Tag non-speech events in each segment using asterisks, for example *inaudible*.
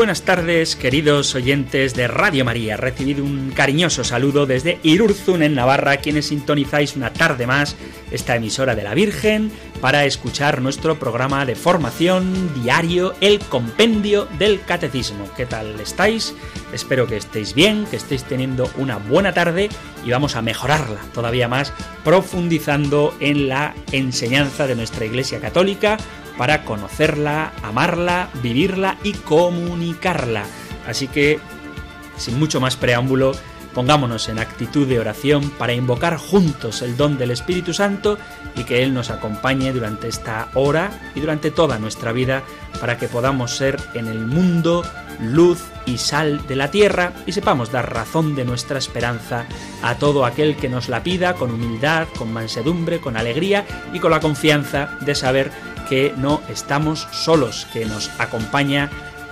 Buenas tardes, queridos oyentes de Radio María. Recibido un cariñoso saludo desde Irurzun, en Navarra, quienes sintonizáis una tarde más esta emisora de la Virgen para escuchar nuestro programa de formación diario, el Compendio del Catecismo. ¿Qué tal estáis? Espero que estéis bien, que estéis teniendo una buena tarde y vamos a mejorarla todavía más profundizando en la enseñanza de nuestra Iglesia Católica para conocerla, amarla, vivirla y comunicarla. Así que, sin mucho más preámbulo, pongámonos en actitud de oración para invocar juntos el don del Espíritu Santo y que Él nos acompañe durante esta hora y durante toda nuestra vida para que podamos ser en el mundo luz y sal de la tierra y sepamos dar razón de nuestra esperanza a todo aquel que nos la pida con humildad, con mansedumbre, con alegría y con la confianza de saber que no estamos solos, que nos acompaña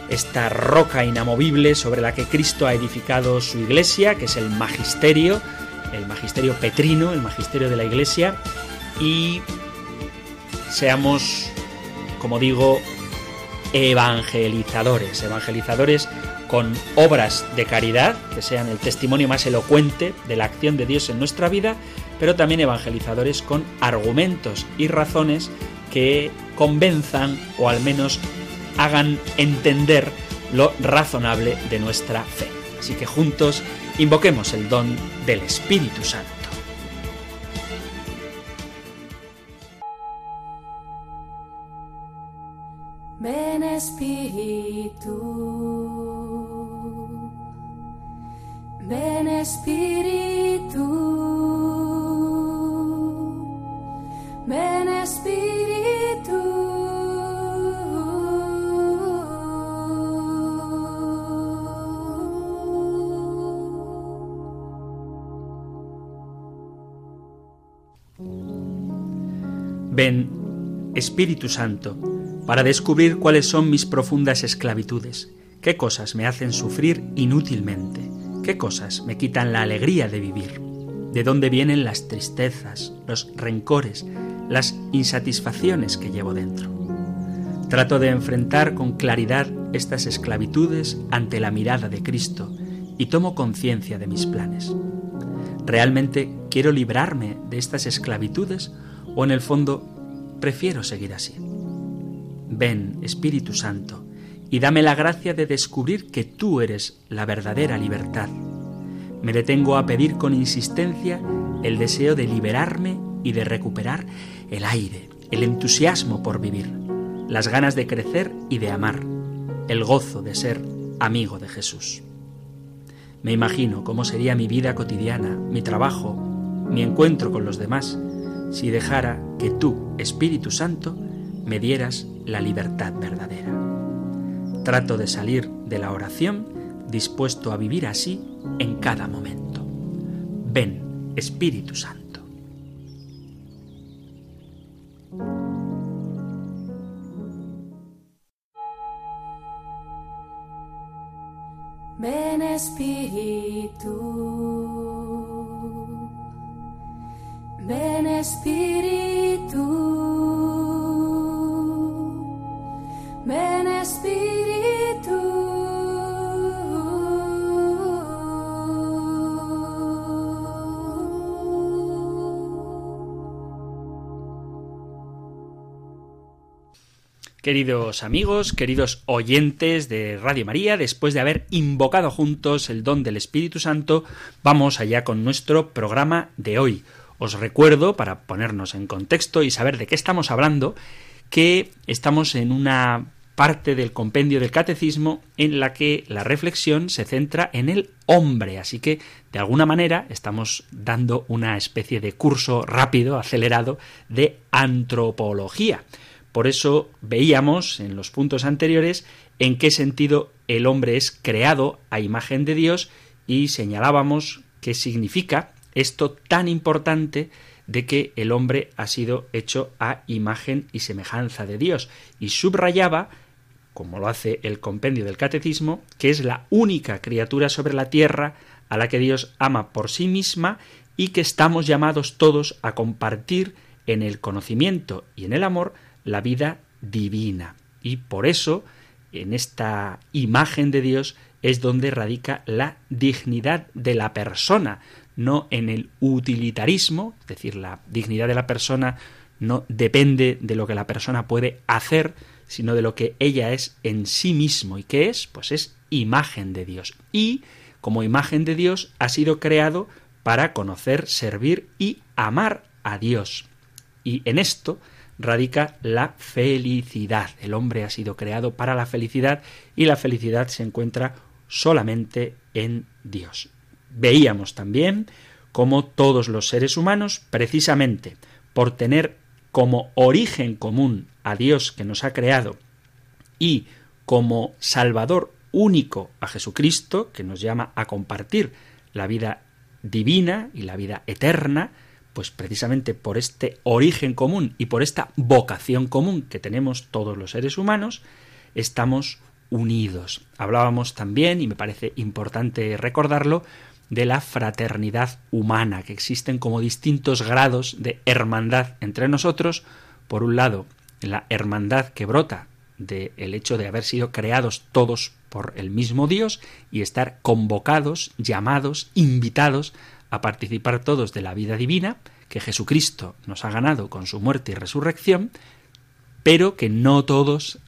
esta roca inamovible sobre la que Cristo ha edificado su iglesia, que es el magisterio, el magisterio petrino, el magisterio de la iglesia, y seamos, como digo, evangelizadores, evangelizadores con obras de caridad, que sean el testimonio más elocuente de la acción de Dios en nuestra vida, pero también evangelizadores con argumentos y razones que convenzan o al menos hagan entender lo razonable de nuestra fe. Así que juntos invoquemos el don del Espíritu Santo. Ven Espíritu, ven Espíritu, ven Espíritu. Ven, Espíritu Santo, para descubrir cuáles son mis profundas esclavitudes, qué cosas me hacen sufrir inútilmente, qué cosas me quitan la alegría de vivir, de dónde vienen las tristezas, los rencores, las insatisfacciones que llevo dentro. Trato de enfrentar con claridad estas esclavitudes ante la mirada de Cristo y tomo conciencia de mis planes. ¿Realmente quiero librarme de estas esclavitudes o en el fondo prefiero seguir así. Ven, Espíritu Santo, y dame la gracia de descubrir que tú eres la verdadera libertad. Me detengo a pedir con insistencia el deseo de liberarme y de recuperar el aire, el entusiasmo por vivir, las ganas de crecer y de amar, el gozo de ser amigo de Jesús. Me imagino cómo sería mi vida cotidiana, mi trabajo, mi encuentro con los demás, si dejara que tú, Espíritu Santo, me dieras la libertad verdadera. Trato de salir de la oración dispuesto a vivir así en cada momento. Ven, Espíritu Santo. Ven Espíritu, ven Espíritu, ven Espíritu. Queridos amigos, queridos oyentes de Radio María, después de haber invocado juntos el don del Espíritu Santo, vamos allá con nuestro programa de hoy. Os recuerdo, para ponernos en contexto y saber de qué estamos hablando, que estamos en una parte del compendio del catecismo en la que la reflexión se centra en el hombre. Así que, de alguna manera, estamos dando una especie de curso rápido, acelerado, de antropología. Por eso veíamos en los puntos anteriores en qué sentido el hombre es creado a imagen de Dios y señalábamos qué significa esto tan importante de que el hombre ha sido hecho a imagen y semejanza de Dios. Y subrayaba, como lo hace el compendio del catecismo, que es la única criatura sobre la tierra a la que Dios ama por sí misma y que estamos llamados todos a compartir en el conocimiento y en el amor la vida divina. Y por eso, en esta imagen de Dios, es donde radica la dignidad de la persona, no en el utilitarismo, es decir, la dignidad de la persona no depende de lo que la persona puede hacer, sino de lo que ella es en sí mismo. ¿Y qué es? Pues es imagen de Dios. Y como imagen de Dios ha sido creado para conocer, servir y amar a Dios. Y en esto radica la felicidad. El hombre ha sido creado para la felicidad y la felicidad se encuentra solamente en Dios. Veíamos también cómo todos los seres humanos, precisamente por tener como origen común a Dios que nos ha creado y como Salvador único a Jesucristo, que nos llama a compartir la vida divina y la vida eterna, pues precisamente por este origen común y por esta vocación común que tenemos todos los seres humanos, estamos unidos. Hablábamos también, y me parece importante recordarlo, de la fraternidad humana, que existen como distintos grados de hermandad entre nosotros. Por un lado, la hermandad que brota del hecho de haber sido creados todos por el mismo Dios y estar convocados, llamados, invitados a participar todos de la vida divina que Jesucristo nos ha ganado con su muerte y resurrección, pero que no todos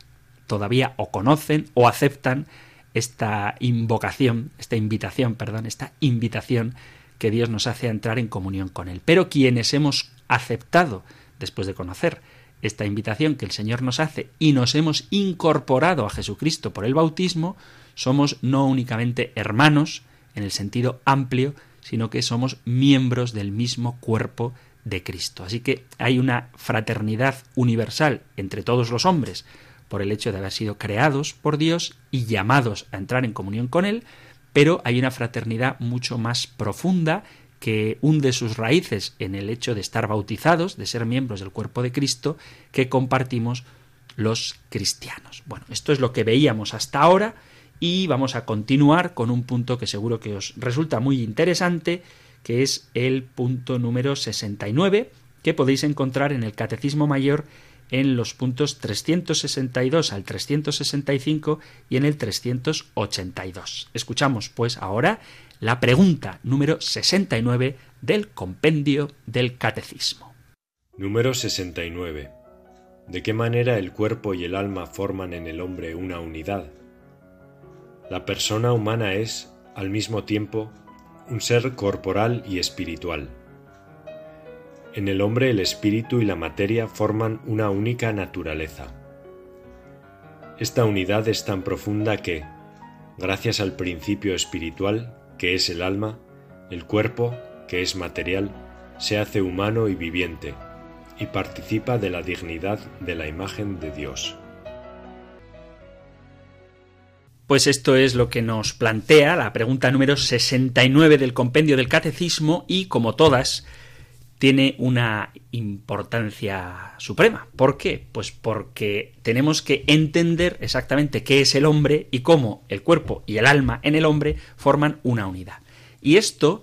todavía o conocen o aceptan esta invocación, esta invitación, perdón, esta invitación que Dios nos hace a entrar en comunión con Él. Pero quienes hemos aceptado, después de conocer esta invitación que el Señor nos hace y nos hemos incorporado a Jesucristo por el bautismo, somos no únicamente hermanos, en el sentido amplio, sino que somos miembros del mismo cuerpo de Cristo. Así que hay una fraternidad universal entre todos los hombres por el hecho de haber sido creados por Dios y llamados a entrar en comunión con Él, pero hay una fraternidad mucho más profunda que hunde sus raíces en el hecho de estar bautizados, de ser miembros del cuerpo de Cristo, que compartimos los cristianos. Bueno, esto es lo que veíamos hasta ahora y vamos a continuar con un punto que seguro que os resulta muy interesante, que es el punto número 69, que podéis encontrar en el Catecismo Mayor en los puntos 362 al 365 y en el 382. Escuchamos pues ahora la pregunta número 69 del compendio del Catecismo. Número 69. ¿De qué manera el cuerpo y el alma forman en el hombre una unidad? La persona humana es, al mismo tiempo, un ser corporal y espiritual en el hombre el espíritu y la materia forman una única naturaleza. Esta unidad es tan profunda que, gracias al principio espiritual, que es el alma, el cuerpo, que es material, se hace humano y viviente, y participa de la dignidad de la imagen de Dios. Pues esto es lo que nos plantea la pregunta número 69 del compendio del catecismo y como todas tiene una importancia suprema. ¿Por qué? Pues porque tenemos que entender exactamente qué es el hombre y cómo el cuerpo y el alma en el hombre forman una unidad. Y esto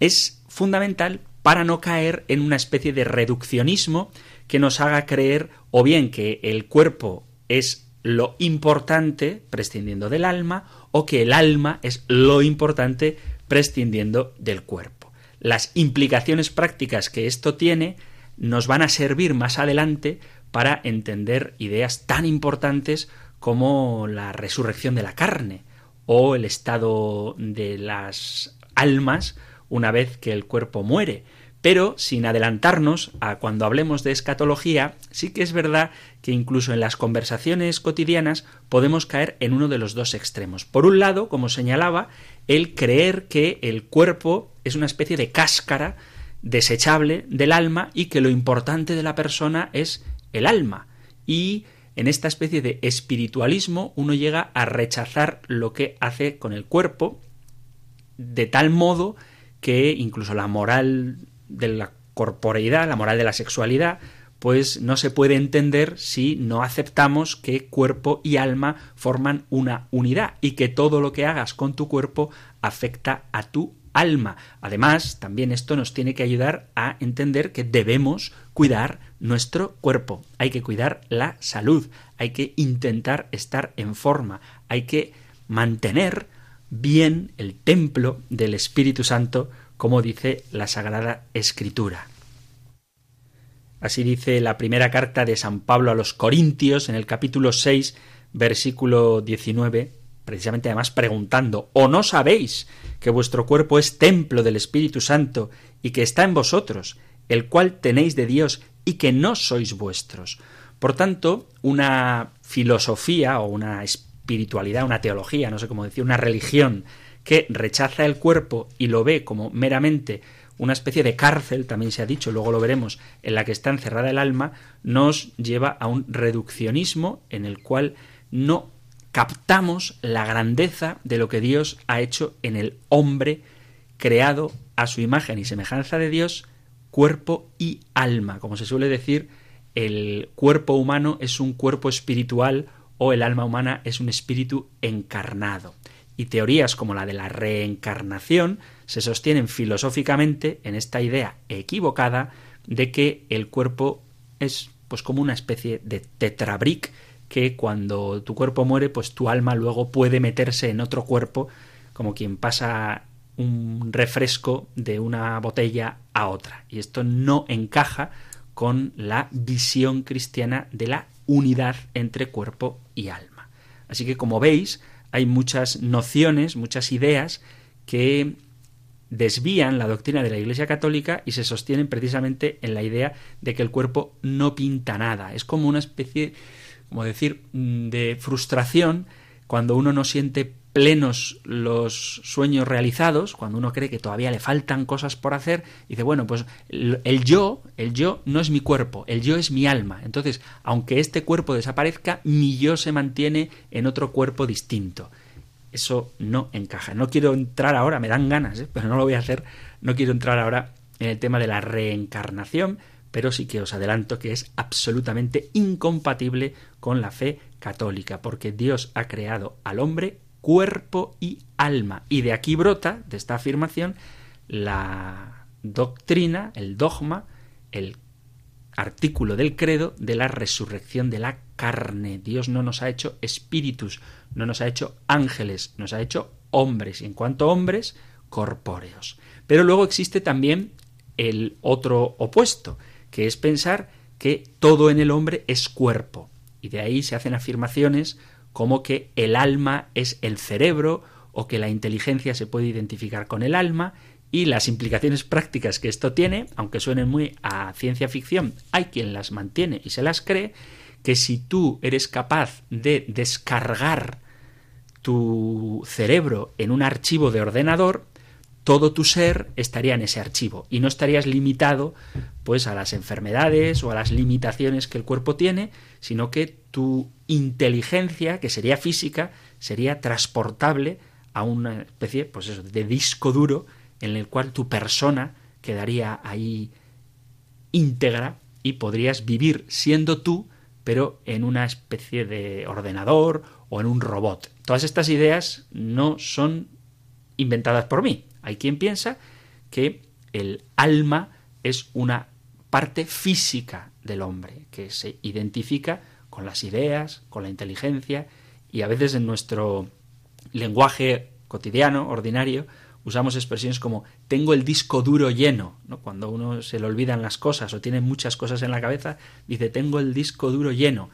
es fundamental para no caer en una especie de reduccionismo que nos haga creer o bien que el cuerpo es lo importante prescindiendo del alma o que el alma es lo importante prescindiendo del cuerpo las implicaciones prácticas que esto tiene nos van a servir más adelante para entender ideas tan importantes como la resurrección de la carne o el estado de las almas una vez que el cuerpo muere. Pero sin adelantarnos a cuando hablemos de escatología, sí que es verdad que incluso en las conversaciones cotidianas podemos caer en uno de los dos extremos. Por un lado, como señalaba, el creer que el cuerpo es una especie de cáscara desechable del alma y que lo importante de la persona es el alma. Y en esta especie de espiritualismo uno llega a rechazar lo que hace con el cuerpo, de tal modo que incluso la moral de la corporeidad, la moral de la sexualidad, pues no se puede entender si no aceptamos que cuerpo y alma forman una unidad y que todo lo que hagas con tu cuerpo afecta a tu alma. Además, también esto nos tiene que ayudar a entender que debemos cuidar nuestro cuerpo, hay que cuidar la salud, hay que intentar estar en forma, hay que mantener bien el templo del Espíritu Santo, como dice la Sagrada Escritura. Así dice la primera carta de San Pablo a los Corintios en el capítulo 6, versículo 19, precisamente además preguntando, ¿o no sabéis que vuestro cuerpo es templo del Espíritu Santo y que está en vosotros, el cual tenéis de Dios y que no sois vuestros? Por tanto, una filosofía o una espiritualidad, una teología, no sé cómo decir, una religión que rechaza el cuerpo y lo ve como meramente una especie de cárcel, también se ha dicho, luego lo veremos, en la que está encerrada el alma, nos lleva a un reduccionismo en el cual no captamos la grandeza de lo que Dios ha hecho en el hombre creado a su imagen y semejanza de Dios, cuerpo y alma. Como se suele decir, el cuerpo humano es un cuerpo espiritual o el alma humana es un espíritu encarnado. Y teorías como la de la reencarnación se sostienen filosóficamente en esta idea equivocada de que el cuerpo es pues como una especie de tetrabric que cuando tu cuerpo muere pues tu alma luego puede meterse en otro cuerpo como quien pasa un refresco de una botella a otra y esto no encaja con la visión cristiana de la unidad entre cuerpo y alma. Así que como veis, hay muchas nociones, muchas ideas que desvían la doctrina de la Iglesia Católica y se sostienen precisamente en la idea de que el cuerpo no pinta nada. Es como una especie, como decir, mm, de frustración cuando uno no siente plenos los sueños realizados, cuando uno cree que todavía le faltan cosas por hacer, dice, bueno, pues el yo, el yo no es mi cuerpo, el yo es mi alma. Entonces, aunque este cuerpo desaparezca, mi yo se mantiene en otro cuerpo distinto. Eso no encaja. No quiero entrar ahora, me dan ganas, ¿eh? pero no lo voy a hacer. No quiero entrar ahora en el tema de la reencarnación, pero sí que os adelanto que es absolutamente incompatible con la fe católica, porque Dios ha creado al hombre cuerpo y alma. Y de aquí brota, de esta afirmación, la doctrina, el dogma, el artículo del credo de la resurrección de la carne. Dios no nos ha hecho espíritus, no nos ha hecho ángeles, nos ha hecho hombres, y en cuanto a hombres, corpóreos. Pero luego existe también el otro opuesto, que es pensar que todo en el hombre es cuerpo. Y de ahí se hacen afirmaciones como que el alma es el cerebro o que la inteligencia se puede identificar con el alma y las implicaciones prácticas que esto tiene, aunque suenen muy a ciencia ficción, hay quien las mantiene y se las cree, que si tú eres capaz de descargar tu cerebro en un archivo de ordenador, todo tu ser estaría en ese archivo y no estarías limitado pues a las enfermedades o a las limitaciones que el cuerpo tiene, sino que tu inteligencia, que sería física, sería transportable a una especie pues eso, de disco duro en el cual tu persona quedaría ahí íntegra y podrías vivir siendo tú pero en una especie de ordenador o en un robot. Todas estas ideas no son inventadas por mí. Hay quien piensa que el alma es una parte física del hombre, que se identifica con las ideas, con la inteligencia, y a veces en nuestro lenguaje cotidiano, ordinario, usamos expresiones como tengo el disco duro lleno, ¿no? Cuando uno se le olvidan las cosas o tiene muchas cosas en la cabeza, dice tengo el disco duro lleno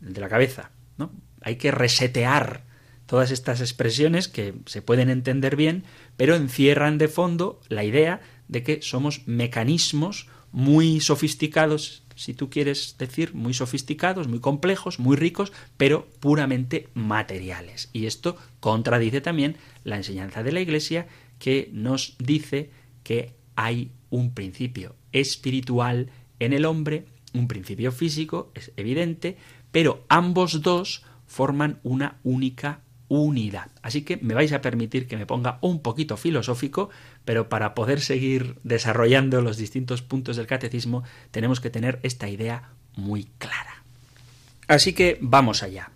de la cabeza, ¿no? Hay que resetear todas estas expresiones que se pueden entender bien, pero encierran de fondo la idea de que somos mecanismos muy sofisticados, si tú quieres decir, muy sofisticados, muy complejos, muy ricos, pero puramente materiales. Y esto contradice también la enseñanza de la Iglesia que nos dice que hay un principio espiritual en el hombre, un principio físico, es evidente, pero ambos dos forman una única unidad. Así que me vais a permitir que me ponga un poquito filosófico, pero para poder seguir desarrollando los distintos puntos del catecismo tenemos que tener esta idea muy clara. Así que vamos allá.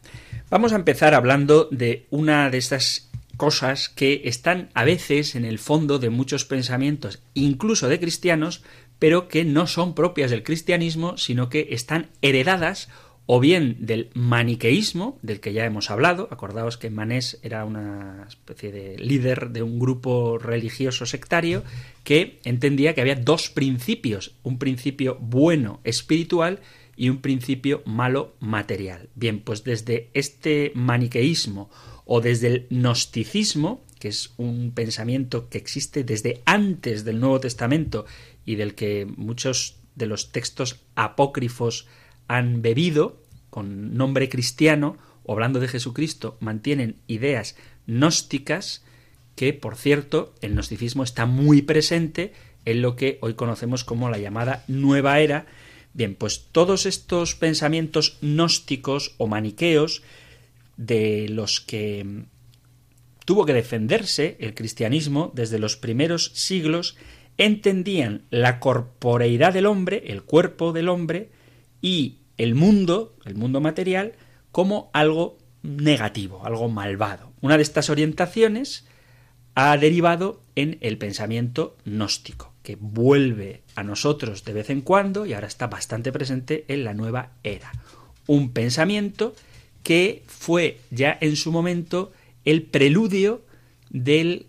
Vamos a empezar hablando de una de estas cosas que están a veces en el fondo de muchos pensamientos, incluso de cristianos, pero que no son propias del cristianismo, sino que están heredadas o bien del maniqueísmo, del que ya hemos hablado, acordaos que Manés era una especie de líder de un grupo religioso sectario que entendía que había dos principios, un principio bueno espiritual y un principio malo material. Bien, pues desde este maniqueísmo o desde el gnosticismo, que es un pensamiento que existe desde antes del Nuevo Testamento y del que muchos de los textos apócrifos han bebido, con nombre cristiano, o hablando de Jesucristo, mantienen ideas gnósticas, que, por cierto, el gnosticismo está muy presente en lo que hoy conocemos como la llamada nueva era. Bien, pues todos estos pensamientos gnósticos o maniqueos de los que tuvo que defenderse el cristianismo desde los primeros siglos, entendían la corporeidad del hombre, el cuerpo del hombre, y el mundo, el mundo material, como algo negativo, algo malvado. Una de estas orientaciones ha derivado en el pensamiento gnóstico, que vuelve a nosotros de vez en cuando y ahora está bastante presente en la nueva era. Un pensamiento que fue ya en su momento el preludio del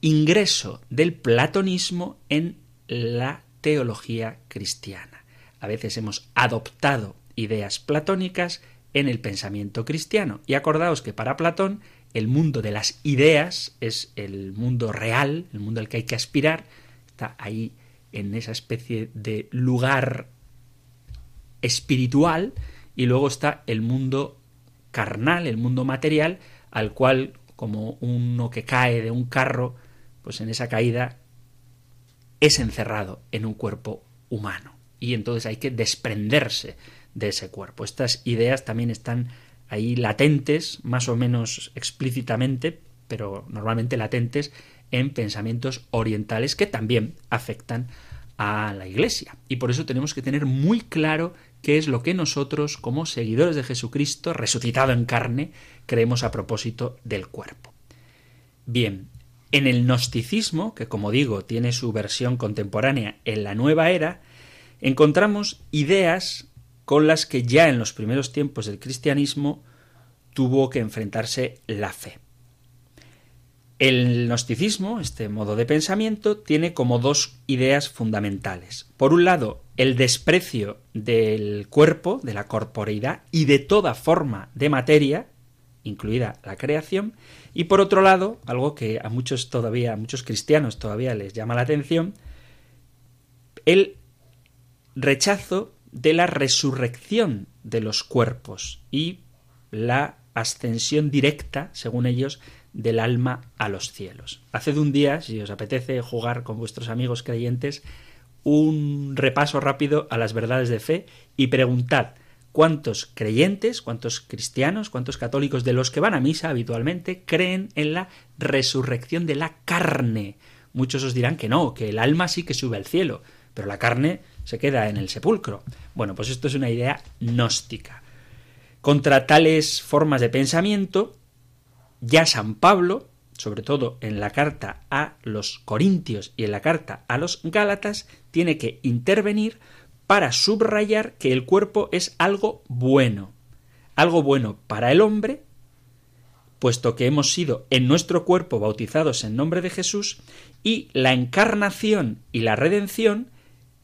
ingreso del platonismo en la teología cristiana. A veces hemos adoptado ideas platónicas en el pensamiento cristiano. Y acordaos que para Platón el mundo de las ideas es el mundo real, el mundo al que hay que aspirar, está ahí en esa especie de lugar espiritual, y luego está el mundo carnal, el mundo material, al cual, como uno que cae de un carro, pues en esa caída es encerrado en un cuerpo humano. Y entonces hay que desprenderse de ese cuerpo. Estas ideas también están ahí latentes, más o menos explícitamente, pero normalmente latentes en pensamientos orientales que también afectan a la Iglesia. Y por eso tenemos que tener muy claro qué es lo que nosotros, como seguidores de Jesucristo, resucitado en carne, creemos a propósito del cuerpo. Bien, en el gnosticismo, que como digo tiene su versión contemporánea en la nueva era, encontramos ideas con las que ya en los primeros tiempos del cristianismo tuvo que enfrentarse la fe. El gnosticismo, este modo de pensamiento, tiene como dos ideas fundamentales. Por un lado, el desprecio del cuerpo, de la corporeidad y de toda forma de materia, incluida la creación, y por otro lado, algo que a muchos todavía, a muchos cristianos todavía les llama la atención, el rechazo de la resurrección de los cuerpos y la ascensión directa, según ellos, del alma a los cielos. Haced un día, si os apetece jugar con vuestros amigos creyentes, un repaso rápido a las verdades de fe y preguntad cuántos creyentes, cuántos cristianos, cuántos católicos de los que van a misa habitualmente creen en la resurrección de la carne. Muchos os dirán que no, que el alma sí que sube al cielo, pero la carne se queda en el sepulcro. Bueno, pues esto es una idea gnóstica. Contra tales formas de pensamiento, ya San Pablo, sobre todo en la carta a los Corintios y en la carta a los Gálatas, tiene que intervenir para subrayar que el cuerpo es algo bueno, algo bueno para el hombre, puesto que hemos sido en nuestro cuerpo bautizados en nombre de Jesús, y la encarnación y la redención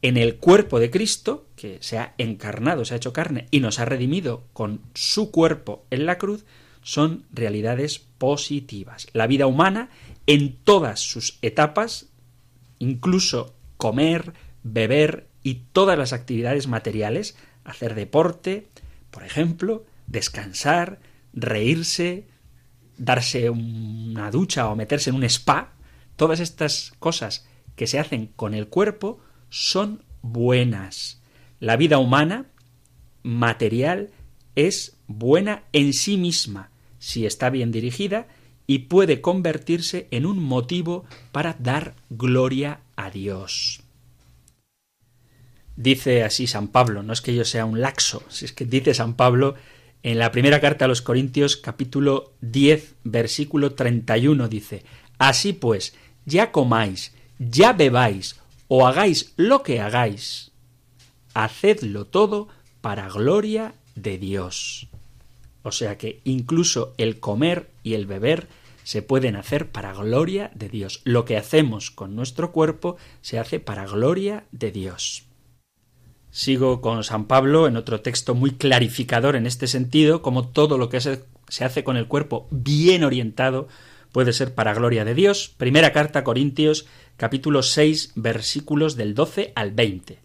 en el cuerpo de Cristo, que se ha encarnado, se ha hecho carne y nos ha redimido con su cuerpo en la cruz, son realidades positivas. La vida humana, en todas sus etapas, incluso comer, beber y todas las actividades materiales, hacer deporte, por ejemplo, descansar, reírse, darse una ducha o meterse en un spa, todas estas cosas que se hacen con el cuerpo son buenas. La vida humana, material, es buena en sí misma, si está bien dirigida y puede convertirse en un motivo para dar gloria a Dios. Dice así San Pablo, no es que yo sea un laxo, si es que dice San Pablo en la primera carta a los Corintios capítulo 10 versículo 31 dice, Así pues, ya comáis, ya bebáis o hagáis lo que hagáis, hacedlo todo para gloria de Dios. O sea que incluso el comer y el beber se pueden hacer para gloria de Dios. Lo que hacemos con nuestro cuerpo se hace para gloria de Dios. Sigo con San Pablo en otro texto muy clarificador en este sentido, como todo lo que se, hace con el cuerpo bien orientado puede ser para gloria de Dios. Primera carta a Corintios, capítulo 6, versículos del 12 al 20.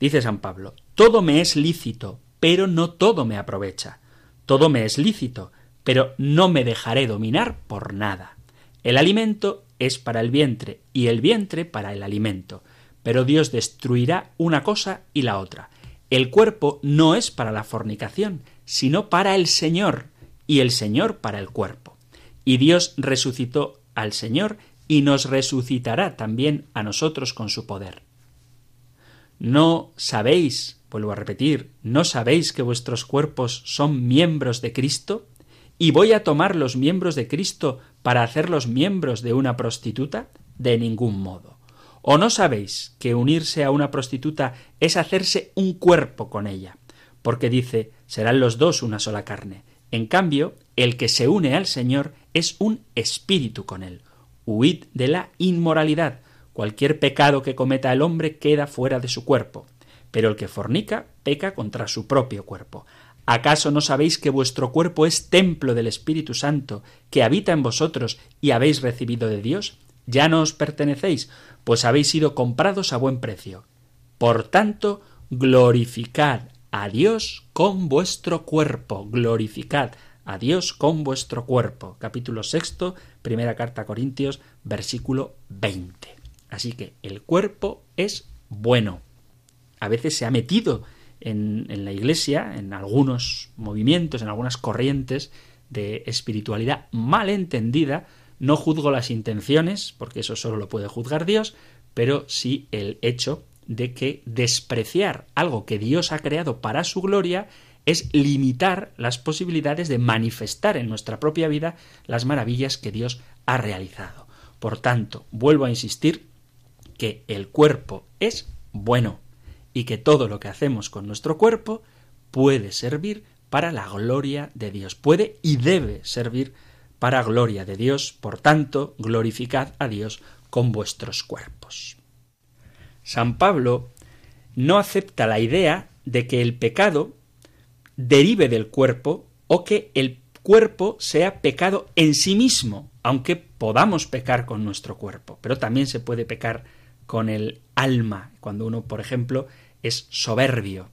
Dice San Pablo, todo me es lícito, pero no todo me aprovecha. Todo me es lícito, pero no me dejaré dominar por nada. El alimento es para el vientre y el vientre para el alimento pero Dios destruirá una cosa y la otra. El cuerpo no es para la fornicación, sino para el Señor, y el Señor para el cuerpo. Y Dios resucitó al Señor y nos resucitará también a nosotros con su poder. No sabéis, vuelvo a repetir, no sabéis que vuestros cuerpos son miembros de Cristo, y voy a tomar los miembros de Cristo para hacerlos miembros de una prostituta? De ningún modo. ¿O no sabéis que unirse a una prostituta es hacerse un cuerpo con ella? Porque dice, serán los dos una sola carne. En cambio, el que se une al Señor es un espíritu con él. Huid de la inmoralidad. Cualquier pecado que cometa el hombre queda fuera de su cuerpo. Pero el que fornica peca contra su propio cuerpo. ¿Acaso no sabéis que vuestro cuerpo es templo del Espíritu Santo, que habita en vosotros y habéis recibido de Dios? Ya no os pertenecéis, pues habéis sido comprados a buen precio. Por tanto, glorificad a Dios con vuestro cuerpo, glorificad a Dios con vuestro cuerpo. Capítulo sexto, primera carta a Corintios, versículo 20. Así que el cuerpo es bueno. A veces se ha metido en, la Iglesia, en algunos movimientos, en algunas corrientes de espiritualidad mal entendida, no juzgo las intenciones, porque eso solo lo puede juzgar Dios, pero sí el hecho de que despreciar algo que Dios ha creado para su gloria es limitar las posibilidades de manifestar en nuestra propia vida las maravillas que Dios ha realizado. Por tanto, vuelvo a insistir que el cuerpo es bueno y que todo lo que hacemos con nuestro cuerpo puede servir para la gloria de Dios. Puede y debe servir para gloria de Dios, por tanto, glorificad a Dios con vuestros cuerpos. San Pablo no acepta la idea de que el pecado derive del cuerpo o que el cuerpo sea pecado en sí mismo, aunque podamos pecar con nuestro cuerpo, pero también se puede pecar con el alma, cuando uno, por ejemplo, es soberbio,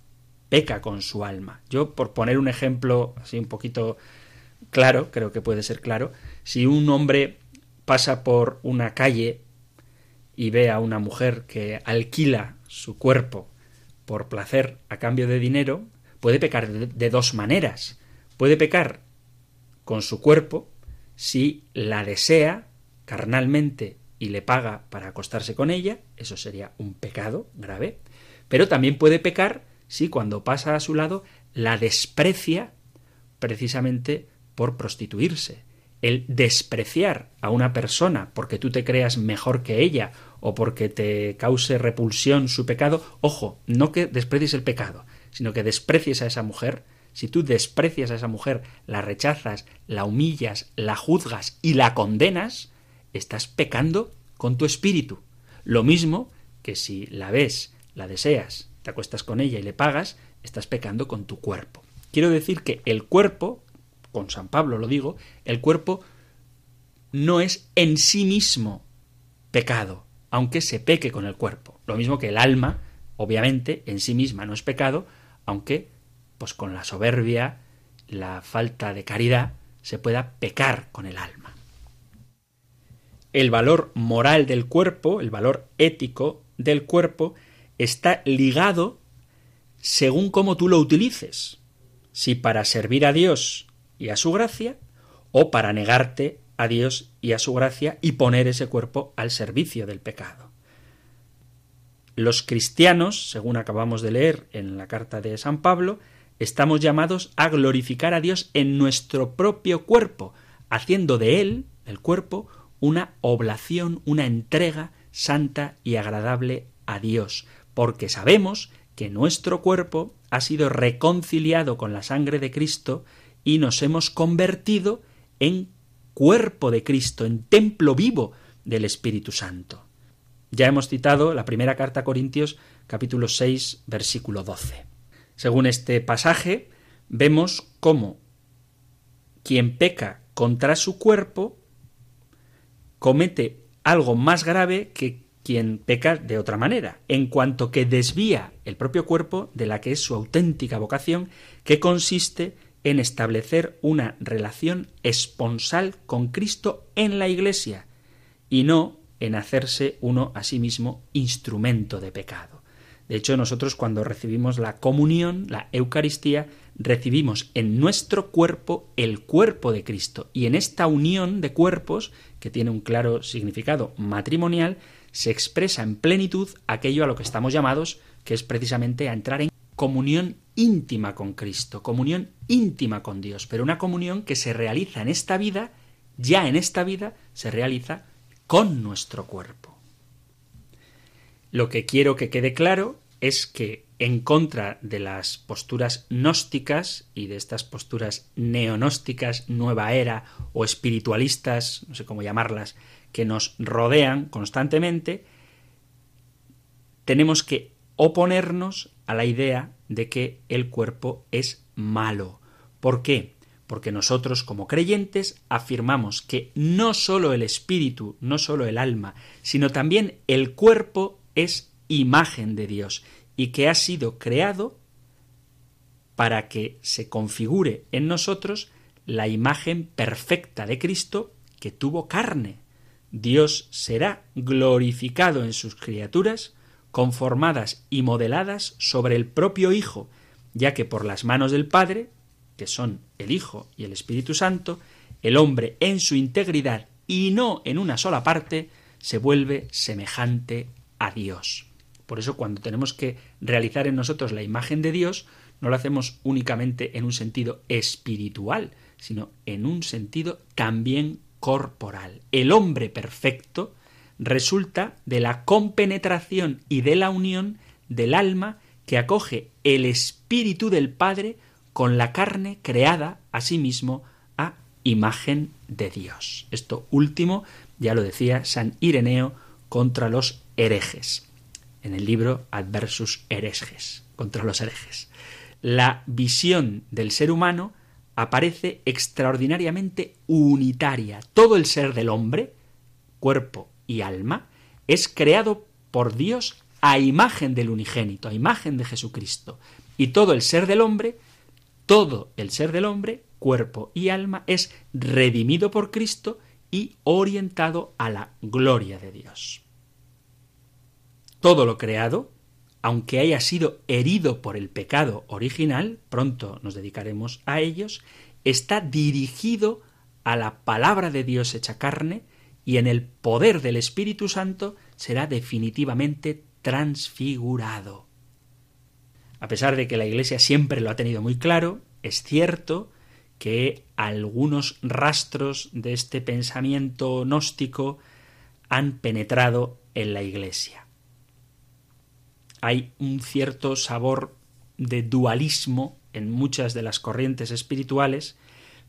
peca con su alma. Yo, por poner un ejemplo así un poquito claro, creo que puede ser claro, si un hombre pasa por una calle y ve a una mujer que alquila su cuerpo por placer a cambio de dinero, puede pecar de, dos maneras. Puede pecar con su cuerpo si la desea carnalmente y le paga para acostarse con ella, eso sería un pecado grave, pero también puede pecar si cuando pasa a su lado la desprecia precisamente por prostituirse. El despreciar a una persona porque tú te creas mejor que ella o porque te cause repulsión su pecado, ojo, no que desprecies el pecado, sino que desprecies a esa mujer, si tú desprecias a esa mujer, la rechazas, la humillas, la juzgas y la condenas, estás pecando con tu espíritu. Lo mismo que si la ves, la deseas, te acuestas con ella y le pagas, estás pecando con tu cuerpo. Quiero decir que el cuerpo, con San Pablo lo digo, el cuerpo no es en sí mismo pecado, aunque se peque con el cuerpo. Lo mismo que el alma, obviamente, en sí misma no es pecado, aunque, pues con la soberbia, la falta de caridad, se pueda pecar con el alma. El valor moral del cuerpo, el valor ético del cuerpo, está ligado según cómo tú lo utilices. Si para servir a Dios y a su gracia, o para negarte a Dios y a su gracia y poner ese cuerpo al servicio del pecado. Los cristianos, según acabamos de leer en la carta de San Pablo, estamos llamados a glorificar a Dios en nuestro propio cuerpo, haciendo de él, el cuerpo, una oblación, una entrega santa y agradable a Dios, porque sabemos que nuestro cuerpo ha sido reconciliado con la sangre de Cristo y nos hemos convertido en cuerpo de Cristo, en templo vivo del Espíritu Santo. Ya hemos citado la primera carta a Corintios capítulo 6 versículo 12. Según este pasaje, vemos cómo quien peca contra su cuerpo comete algo más grave que quien peca de otra manera, en cuanto que desvía el propio cuerpo de la que es su auténtica vocación, que consiste en establecer una relación esponsal con Cristo en la Iglesia, y no en hacerse uno a sí mismo instrumento de pecado. De hecho, nosotros cuando recibimos la comunión, la Eucaristía, recibimos en nuestro cuerpo el cuerpo de Cristo. Y en esta unión de cuerpos, que tiene un claro significado matrimonial, se expresa en plenitud aquello a lo que estamos llamados, que es precisamente a entrar en comunión íntima con Cristo, comunión íntima con Dios, pero una comunión que se realiza en esta vida, ya en esta vida, se realiza con nuestro cuerpo. Lo que quiero que quede claro es que en contra de las posturas gnósticas y de estas posturas neonósticas, nueva era o espiritualistas, no sé cómo llamarlas, que nos rodean constantemente, tenemos que oponernos a la idea de que el cuerpo es malo. ¿Por qué? porque nosotros como creyentes afirmamos que no sólo el espíritu, no sólo el alma, sino también el cuerpo es imagen de Dios y que ha sido creado para que se configure en nosotros la imagen perfecta de Cristo que tuvo carne. Dios será glorificado en sus criaturas, conformadas y modeladas sobre el propio Hijo, ya que por las manos del Padre que son el Hijo y el Espíritu Santo, el hombre en su integridad y no en una sola parte, se vuelve semejante a Dios. Por eso cuando tenemos que realizar en nosotros la imagen de Dios, no lo hacemos únicamente en un sentido espiritual, sino en un sentido también corporal. El hombre perfecto resulta de la compenetración y de la unión del alma que acoge el espíritu del Padre con la carne creada a sí mismo a imagen de Dios. Esto último ya lo decía San Ireneo contra los herejes, en el libro Adversus hereges, contra los herejes. La visión del ser humano aparece extraordinariamente unitaria. Todo el ser del hombre, cuerpo y alma, es creado por Dios a imagen del unigénito, a imagen de Jesucristo. Y todo el ser del hombre todo el ser del hombre, cuerpo y alma, es redimido por Cristo y orientado a la gloria de Dios. Todo lo creado, aunque haya sido herido por el pecado original, pronto nos dedicaremos a ellos, está dirigido a la palabra de Dios hecha carne y en el poder del Espíritu Santo será definitivamente transfigurado. A pesar de que la Iglesia siempre lo ha tenido muy claro, es cierto que algunos rastros de este pensamiento gnóstico han penetrado en la Iglesia. Hay un cierto sabor de dualismo en muchas de las corrientes espirituales,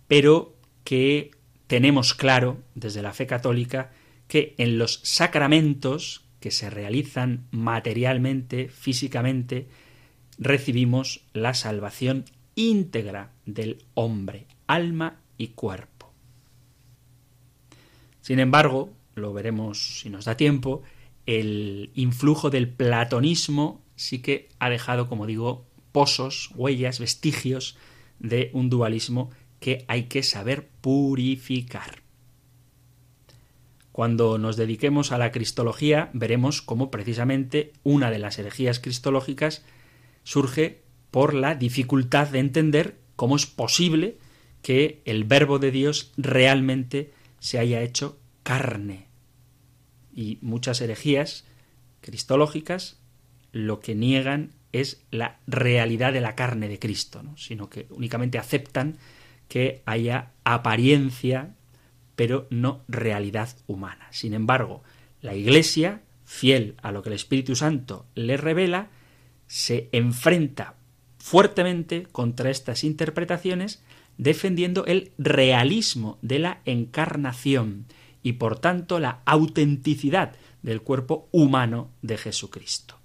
pero que tenemos claro desde la fe católica que en los sacramentos que se realizan materialmente, físicamente, recibimos la salvación íntegra del hombre, alma y cuerpo. Sin embargo, lo veremos si nos da tiempo, el influjo del platonismo sí que ha dejado, como digo, pozos, huellas, vestigios de un dualismo que hay que saber purificar. Cuando nos dediquemos a la cristología, veremos cómo precisamente una de las herejías cristológicas surge por la dificultad de entender cómo es posible que el verbo de Dios realmente se haya hecho carne. Y muchas herejías cristológicas lo que niegan es la realidad de la carne de Cristo, ¿no? sino que únicamente aceptan que haya apariencia, pero no realidad humana. Sin embargo, la Iglesia, fiel a lo que el Espíritu Santo le revela, se enfrenta fuertemente contra estas interpretaciones, defendiendo el realismo de la encarnación y por tanto la autenticidad del cuerpo humano de Jesucristo.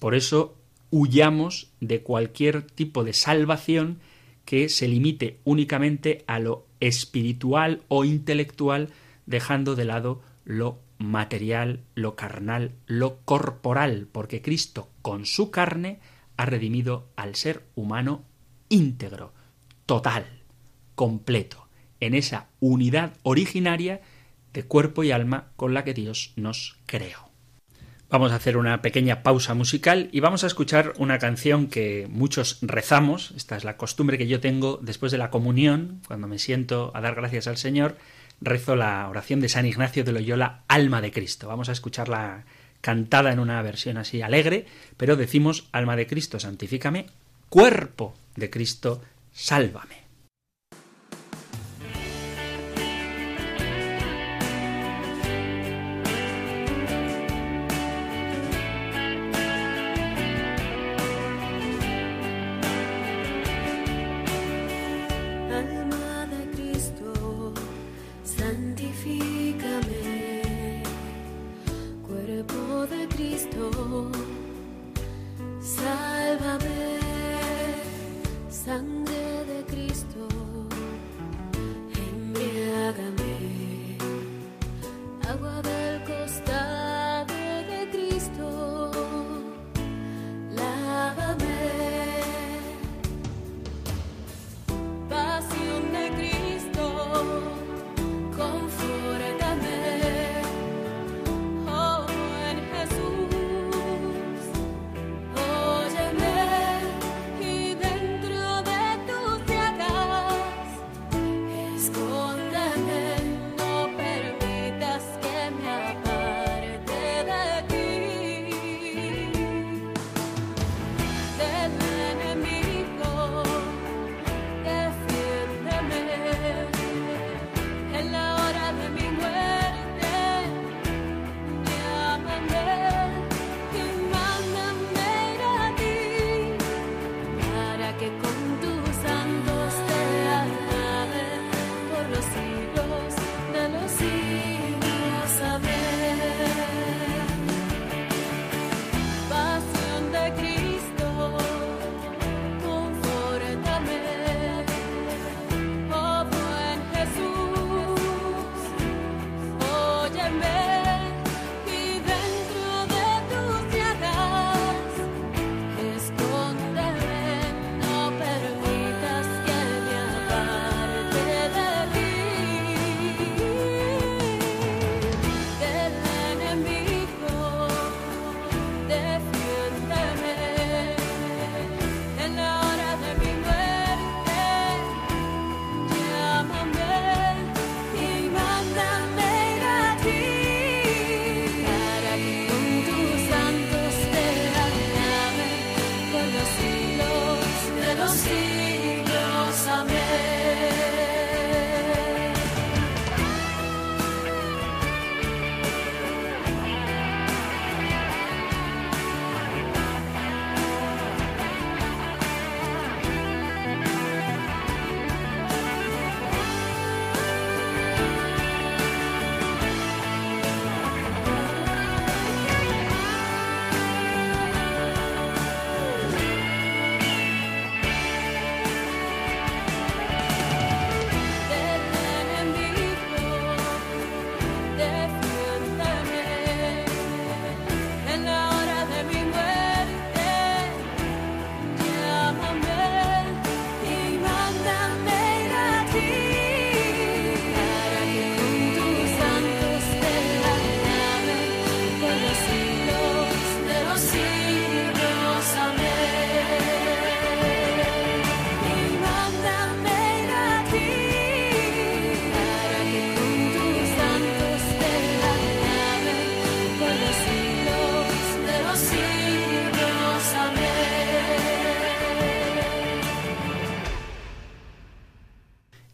Por eso huyamos de cualquier tipo de salvación que se limite únicamente a lo espiritual o intelectual, dejando de lado lo material, lo carnal, lo corporal, porque Cristo con su carne ha redimido al ser humano íntegro, total, completo, en esa unidad originaria de cuerpo y alma con la que Dios nos creó. Vamos a hacer una pequeña pausa musical y vamos a escuchar una canción que muchos rezamos. Esta es la costumbre que yo tengo después de la comunión, cuando me siento a dar gracias al Señor, rezo la oración de San Ignacio de Loyola, Alma de Cristo. Vamos a escucharla cantada en una versión así alegre, pero decimos Alma de Cristo, santifícame, cuerpo de Cristo, sálvame.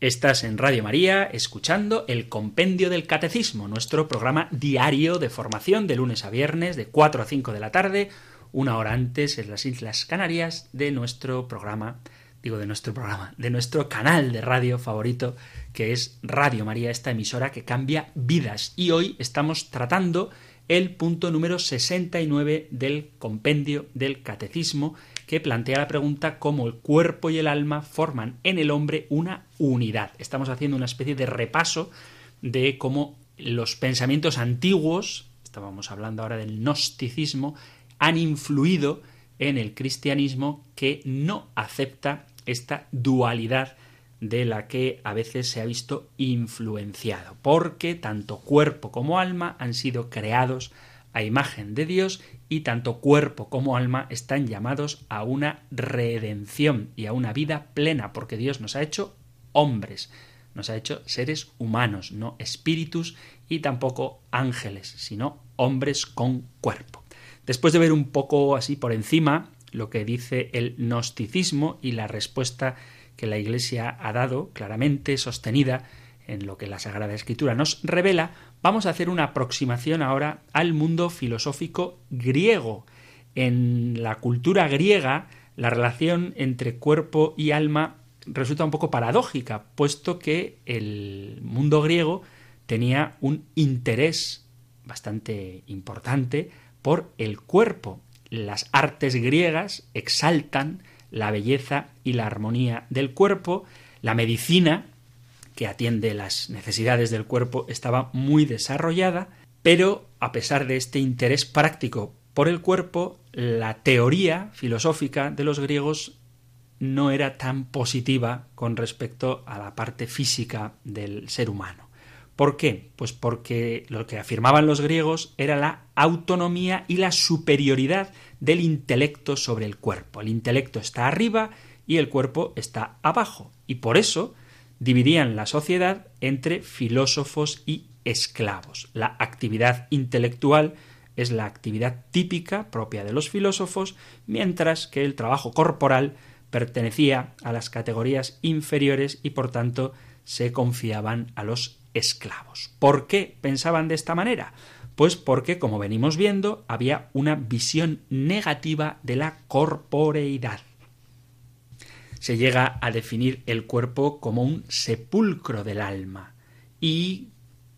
Estás en Radio María escuchando el Compendio del Catecismo, nuestro programa diario de formación de lunes a viernes de 4 a 5 de la tarde, una hora antes en las Islas Canarias de nuestro programa, digo de nuestro programa, de nuestro canal de radio favorito que es Radio María, esta emisora que cambia vidas. Y hoy estamos tratando el punto número 69 del Compendio del Catecismo que plantea la pregunta cómo el cuerpo y el alma forman en el hombre una unidad. Estamos haciendo una especie de repaso de cómo los pensamientos antiguos, estábamos hablando ahora del gnosticismo, han influido en el cristianismo que no acepta esta dualidad de la que a veces se ha visto influenciado, porque tanto cuerpo como alma han sido creados a imagen de Dios y tanto cuerpo como alma están llamados a una redención y a una vida plena, porque Dios nos ha hecho hombres, nos ha hecho seres humanos, no espíritus y tampoco ángeles, sino hombres con cuerpo. Después de ver un poco así por encima lo que dice el gnosticismo y la respuesta que la Iglesia ha dado claramente sostenida en lo que la Sagrada Escritura nos revela, vamos a hacer una aproximación ahora al mundo filosófico griego. En la cultura griega, la relación entre cuerpo y alma resulta un poco paradójica, puesto que el mundo griego tenía un interés bastante importante por el cuerpo. Las artes griegas exaltan la belleza y la armonía del cuerpo, la medicina que atiende las necesidades del cuerpo estaba muy desarrollada, pero a pesar de este interés práctico por el cuerpo, la teoría filosófica de los griegos no era tan positiva con respecto a la parte física del ser humano. ¿Por qué? Pues porque lo que afirmaban los griegos era la autonomía y la superioridad del intelecto sobre el cuerpo. El intelecto está arriba y el cuerpo está abajo. Y por eso dividían la sociedad entre filósofos y esclavos. La actividad intelectual es la actividad típica propia de los filósofos, mientras que el trabajo corporal pertenecía a las categorías inferiores y por tanto se confiaban a los esclavos. ¿Por qué pensaban de esta manera? Pues porque, como venimos viendo, había una visión negativa de la corporeidad se llega a definir el cuerpo como un sepulcro del alma y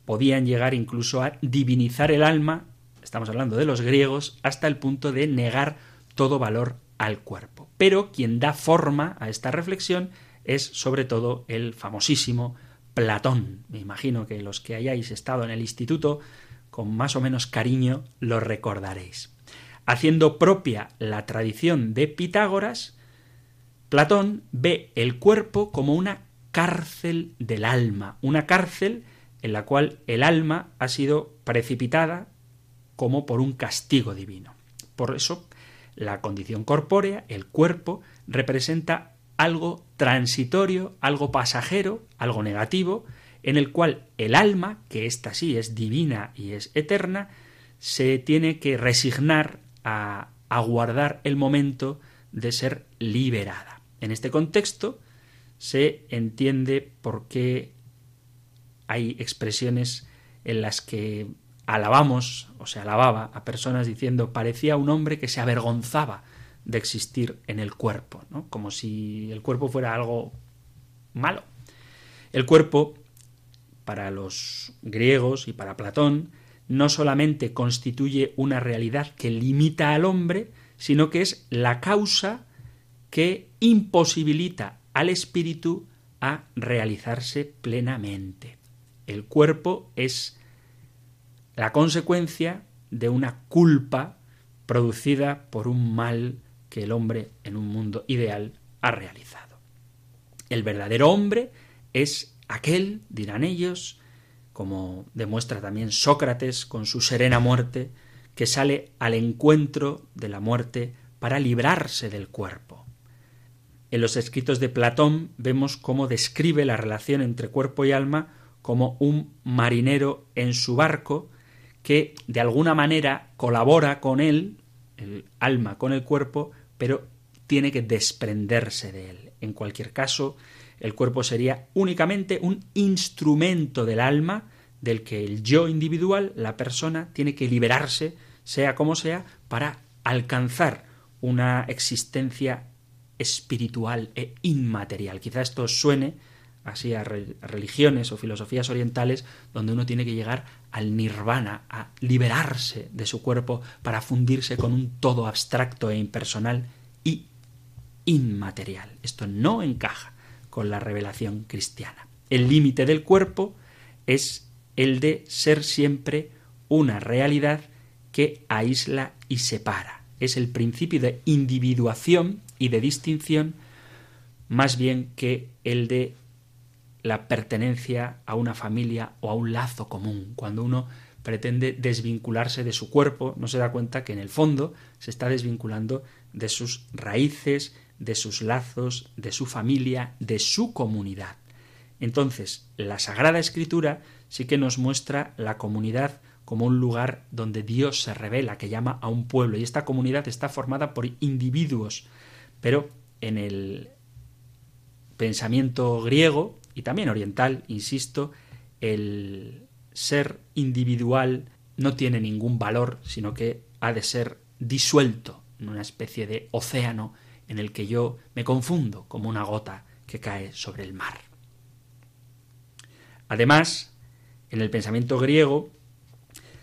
podían llegar incluso a divinizar el alma, estamos hablando de los griegos, hasta el punto de negar todo valor al cuerpo. Pero quien da forma a esta reflexión es sobre todo el famosísimo Platón. Me imagino que los que hayáis estado en el instituto con más o menos cariño lo recordaréis. Haciendo propia la tradición de Pitágoras, Platón ve el cuerpo como una cárcel del alma, una cárcel en la cual el alma ha sido precipitada como por un castigo divino. Por eso, la condición corpórea, el cuerpo, representa algo transitorio, algo pasajero, algo negativo, en el cual el alma, que ésta sí es divina y es eterna, se tiene que resignar a aguardar el momento de ser liberada. En este contexto se entiende por qué hay expresiones en las que alabamos o se alababa a personas diciendo parecía un hombre que se avergonzaba de existir en el cuerpo, ¿no? como si el cuerpo fuera algo malo. El cuerpo, para los griegos y para Platón, no solamente constituye una realidad que limita al hombre, sino que es la causa que imposibilita al espíritu a realizarse plenamente. El cuerpo es la consecuencia de una culpa producida por un mal que el hombre en un mundo ideal ha realizado. El verdadero hombre es aquel, dirán ellos, como demuestra también Sócrates con su serena muerte, que sale al encuentro de la muerte para librarse del cuerpo. En los escritos de Platón vemos cómo describe la relación entre cuerpo y alma como un marinero en su barco que de alguna manera colabora con él, el alma con el cuerpo, pero tiene que desprenderse de él. En cualquier caso, el cuerpo sería únicamente un instrumento del alma del que el yo individual, la persona, tiene que liberarse, sea como sea, para alcanzar una existencia espiritual e inmaterial. Quizá esto suene así a, religiones o filosofías orientales donde uno tiene que llegar al nirvana, a liberarse de su cuerpo para fundirse con un todo abstracto e impersonal y inmaterial. Esto no encaja con la revelación cristiana. El límite del cuerpo es el de ser siempre una realidad que aísla y separa. Es el principio de individuación y de distinción más bien que el de la pertenencia a una familia o a un lazo común. Cuando uno pretende desvincularse de su cuerpo, no se da cuenta que en el fondo se está desvinculando de sus raíces, de sus lazos, de su familia, de su comunidad. Entonces, la Sagrada Escritura sí que nos muestra la comunidad como un lugar donde Dios se revela, que llama a un pueblo, y esta comunidad está formada por individuos, pero en el pensamiento griego y también oriental, insisto, el ser individual no tiene ningún valor, sino que ha de ser disuelto en una especie de océano en el que yo me confundo como una gota que cae sobre el mar. Además, en el pensamiento griego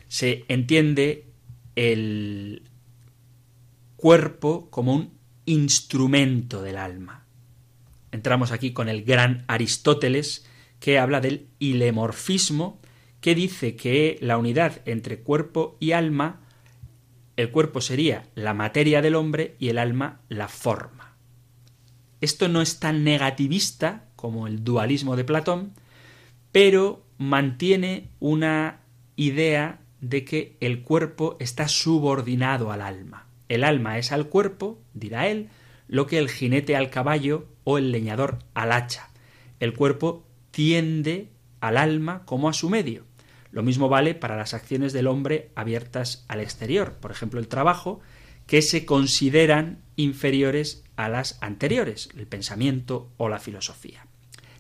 se entiende el cuerpo como un instrumento del alma. Entramos aquí con el gran Aristóteles, que habla del ilemorfismo, que dice que la unidad entre cuerpo y alma, el cuerpo sería la materia del hombre y el alma la forma. Esto no es tan negativista como el dualismo de Platón, pero mantiene una idea de que el cuerpo está subordinado al alma. El alma es al cuerpo, dirá él, lo que el jinete al caballo o el leñador al hacha. El cuerpo tiende al alma como a su medio. Lo mismo vale para las acciones del hombre abiertas al exterior, por ejemplo el trabajo, que se consideran inferiores a las anteriores, el pensamiento o la filosofía.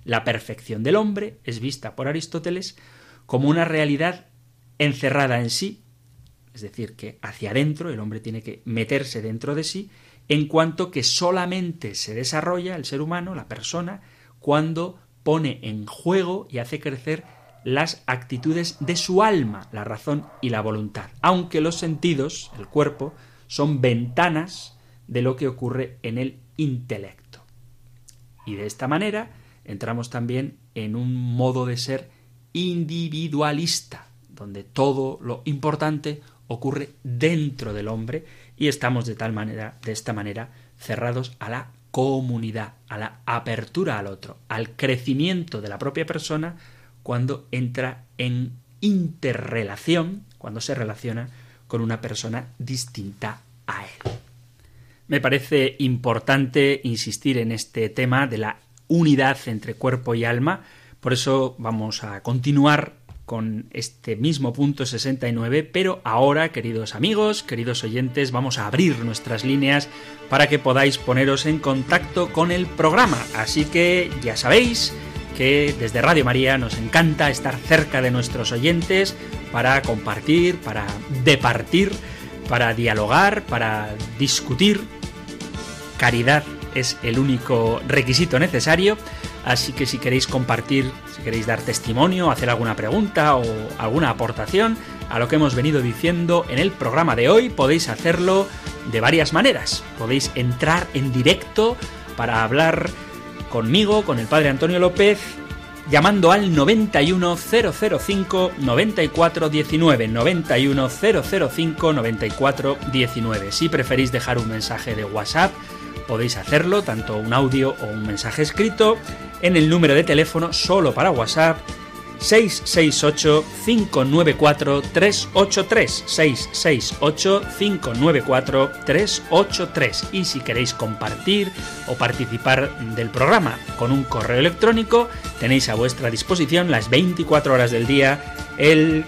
La perfección del hombre es vista por Aristóteles como una realidad encerrada en sí, es decir, que hacia adentro el hombre tiene que meterse dentro de sí en cuanto que solamente se desarrolla el ser humano, la persona, cuando pone en juego y hace crecer las actitudes de su alma, la razón y la voluntad, aunque los sentidos, el cuerpo, son ventanas de lo que ocurre en el intelecto. Y de esta manera entramos también en un modo de ser individualista, donde todo lo importante ocurre dentro del hombre y estamos de tal manera, de esta manera, cerrados a la comunidad, a la apertura al otro, al crecimiento de la propia persona cuando entra en interrelación, cuando se relaciona con una persona distinta a él. Me parece importante insistir en este tema de la unidad entre cuerpo y alma, por eso vamos a continuar con este mismo punto 69, pero ahora, queridos amigos, queridos oyentes, vamos a abrir nuestras líneas para que podáis poneros en contacto con el programa. Así que ya sabéis que desde Radio María nos encanta estar cerca de nuestros oyentes para compartir, para departir, para dialogar, para discutir. Caridad es el único requisito necesario Así que si queréis compartir, si queréis dar testimonio, hacer alguna pregunta o alguna aportación a lo que hemos venido diciendo en el programa de hoy, podéis hacerlo de varias maneras. Podéis entrar en directo para hablar conmigo, con el padre Antonio López, llamando al 91005 9419 91005 9419. Si preferís dejar un mensaje de WhatsApp, podéis hacerlo, tanto un audio o un mensaje escrito, en el número de teléfono solo para WhatsApp 668-594-383. 668-594-383. Y si queréis compartir o participar del programa con un correo electrónico, tenéis a vuestra disposición las 24 horas del día el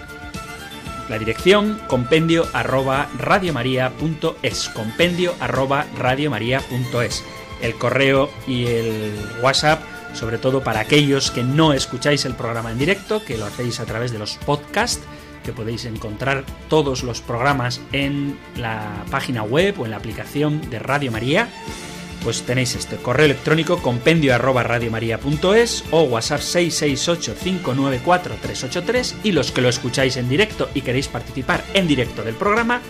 la dirección compendio arroba radiomaria.es. Compendio arroba radiomaria.es. El correo y el WhatsApp sobre todo para aquellos que no escucháis el programa en directo, que lo hacéis a través de los podcasts, que podéis encontrar todos los programas en la página web o en la aplicación de Radio María. Pues tenéis este correo electrónico compendio arroba radiomaria.es o WhatsApp 668-594-383 y los que lo escucháis en directo y queréis participar en directo del programa,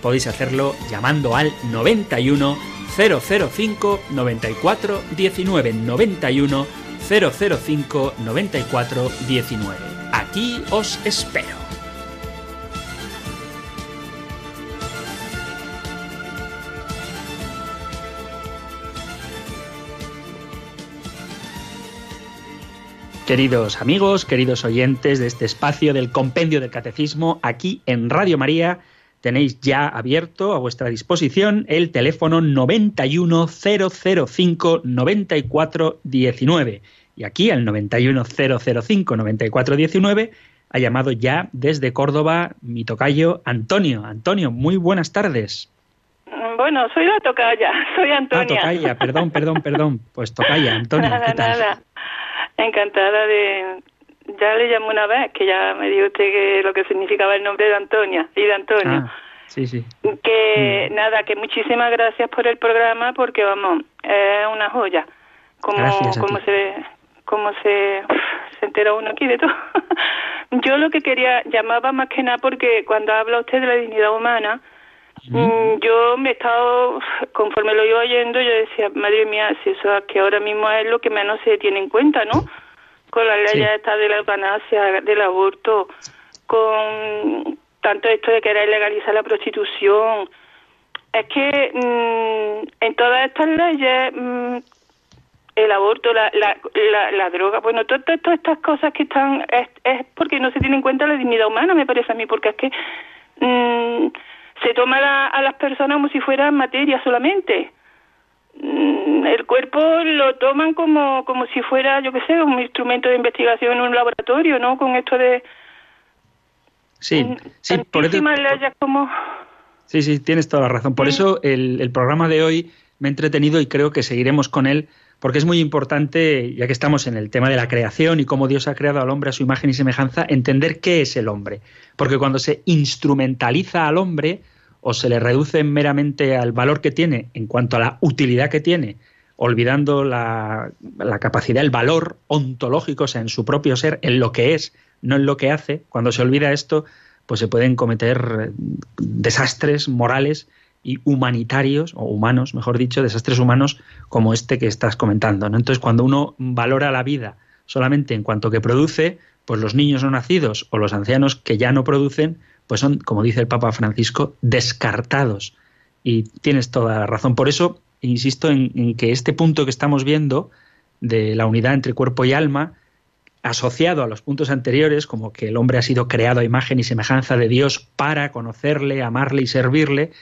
podéis hacerlo llamando al 91 005 94 19 91 005 94 19. Aquí os espero. Queridos amigos, queridos oyentes de este espacio del Compendio del Catecismo, aquí en Radio María tenéis ya abierto a vuestra disposición el teléfono 910059419 y aquí al 910059419 ha llamado ya desde Córdoba mi tocayo Antonio. Antonio, muy buenas tardes. Bueno, soy la tocaya, soy Antonia. Ah, tocaya, perdón, perdón, perdón. Pues tocaya, Antonio. Nada, nada. Encantada de... Ya le llamé una vez, que ya me dijo usted que lo que significaba el nombre de Antonia y de Antonio. Ah, sí, sí. Que nada, que muchísimas gracias por el programa porque vamos, es una joya. Como, Gracias a como ti. se como se, se entera uno aquí de todo. *laughs* Yo lo que quería, llamaba más que nada porque cuando habla usted de la dignidad humana, mm, yo me he estado, conforme lo iba oyendo, yo decía, madre mía, si eso es que ahora mismo es lo que menos se tiene en cuenta, ¿no? Con las Sí. leyes estas de la eutanasia, del aborto, con tanto esto de querer legalizar la prostitución. Es que mm, en todas estas leyes mm, el aborto, la, la, la, la droga, bueno, to- to- todas estas cosas que están, es, es porque no se tiene en cuenta la dignidad humana, me parece a mí, porque es que mm, se toma la- a las personas como si fueran materia solamente. Mm, El cuerpo lo toman como, como si fuera, yo qué sé, un instrumento de investigación en un laboratorio, ¿no? Con esto de Sí, mm, sí, por eso, como... Sí, sí, tienes toda la razón. Por eso el, el programa de hoy me ha entretenido y creo que seguiremos con él porque es muy importante, ya que estamos en el tema de la creación y cómo Dios ha creado al hombre a su imagen y semejanza, entender qué es el hombre. Porque cuando se instrumentaliza al hombre o se le reduce meramente al valor que tiene en cuanto a la utilidad que tiene, olvidando la, capacidad, el valor ontológico, o sea, en su propio ser, en lo que es, no en lo que hace, cuando se olvida esto, pues se pueden cometer desastres morales y humanitarios, o humanos, mejor dicho, desastres humanos como este que estás comentando. ¿no? Entonces, cuando uno valora la vida solamente en cuanto que produce, pues los niños no nacidos o los ancianos que ya no producen, pues son, como dice el Papa Francisco, descartados. Y tienes toda la razón. Por eso, insisto en, en que este punto que estamos viendo de la unidad entre cuerpo y alma, asociado a los puntos anteriores, como que el hombre ha sido creado a imagen y semejanza de Dios para conocerle, amarle y servirle,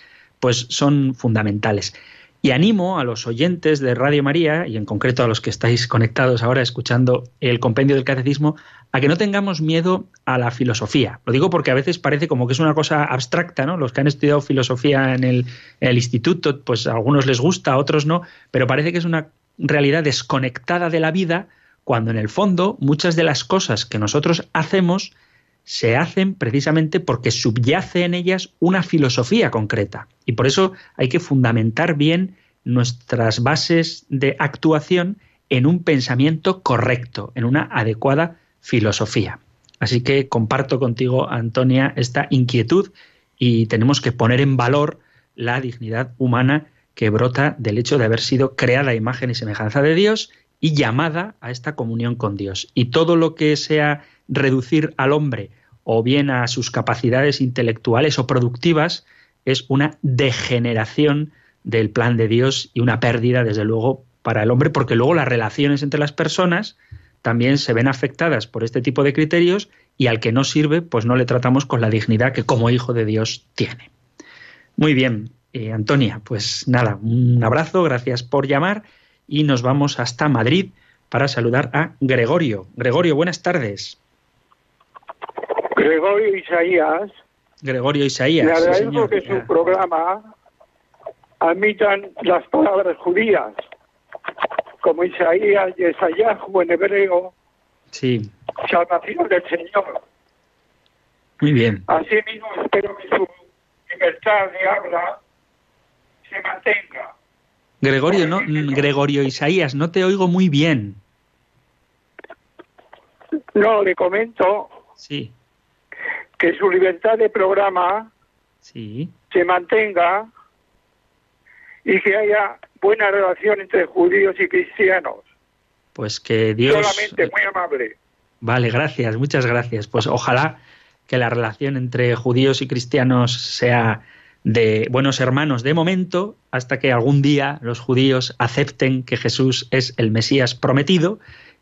pues son fundamentales. Y animo a los oyentes de Radio María, y en concreto a los que estáis conectados ahora escuchando el compendio del catecismo, a que no tengamos miedo a la filosofía. Lo digo porque a veces parece como que es una cosa abstracta, ¿no? Los que han estudiado filosofía en el, en el instituto, pues a algunos les gusta, a otros no, pero parece que es una realidad desconectada de la vida, cuando en el fondo muchas de las cosas que nosotros hacemos se hacen precisamente porque subyace en ellas una filosofía concreta. Y por eso hay que fundamentar bien nuestras bases de actuación en un pensamiento correcto, en una adecuada filosofía. Así que comparto contigo, Antonia, esta inquietud y tenemos que poner en valor la dignidad humana que brota del hecho de haber sido creada a imagen y semejanza de Dios y llamada a esta comunión con Dios. Y todo lo que sea reducir al hombre o bien a sus capacidades intelectuales o productivas es una degeneración del plan de Dios y una pérdida, desde luego, para el hombre, porque luego las relaciones entre las personas también se ven afectadas por este tipo de criterios y al que no sirve, pues no le tratamos con la dignidad que como hijo de Dios tiene. Muy bien, eh, Antonia, pues nada, un abrazo, gracias por llamar y nos vamos hasta Madrid para saludar a Gregorio. Gregorio, buenas tardes. Gregorio Isaías, Gregorio Isaías. le agradezco que su programa admitan las palabras judías. como Isaías y Isaías en hebreo, Sí, salvación del Señor. muy bien. Asimismo, espero que su libertad de habla se mantenga. Gregorio, no, Gregorio Isaías, no te oigo muy bien. No, le comento Sí, que su libertad de programa sí. se mantenga y que haya buena relación entre judíos y cristianos. Pues que Dios. Solamente muy amable. Vale, gracias, muchas gracias. Pues ojalá que la relación entre judíos y cristianos sea de buenos hermanos de momento, hasta que algún día los judíos acepten que Jesús es el Mesías prometido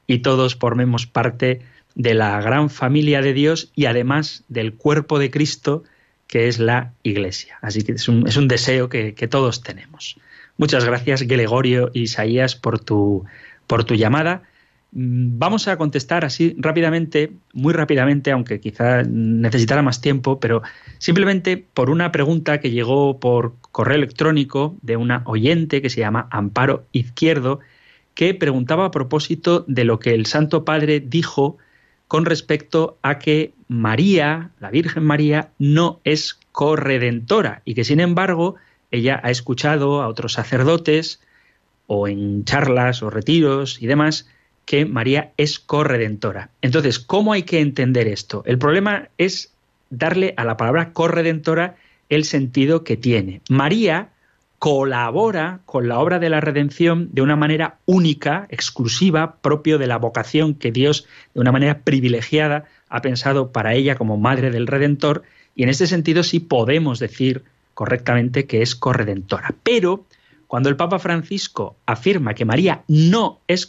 y todos formemos parte de la gran familia de Dios y además del cuerpo de Cristo que es la Iglesia. Así que es un, es un deseo que, que todos tenemos. Muchas gracias, Gregorio e Isaías, por tu, por tu llamada. Mm, Vamos a contestar así rápidamente, muy rápidamente, aunque quizá necesitara más tiempo, pero simplemente por una pregunta que llegó por correo electrónico de una oyente que se llama Amparo Izquierdo, que preguntaba a propósito de lo que el Santo Padre dijo con respecto a que María, la Virgen María, no es corredentora y que sin embargo ella ha escuchado a otros sacerdotes o en charlas o retiros y demás que María es corredentora. Entonces, ¿cómo hay que entender esto? El problema es darle a la palabra corredentora el sentido que tiene. María colabora con la obra de la redención de una manera única, exclusiva, propio de la vocación que Dios, de una manera privilegiada, ha pensado para ella como madre del Redentor, y en este sentido sí podemos decir correctamente que es corredentora. Pero cuando el Papa Francisco afirma que María no es,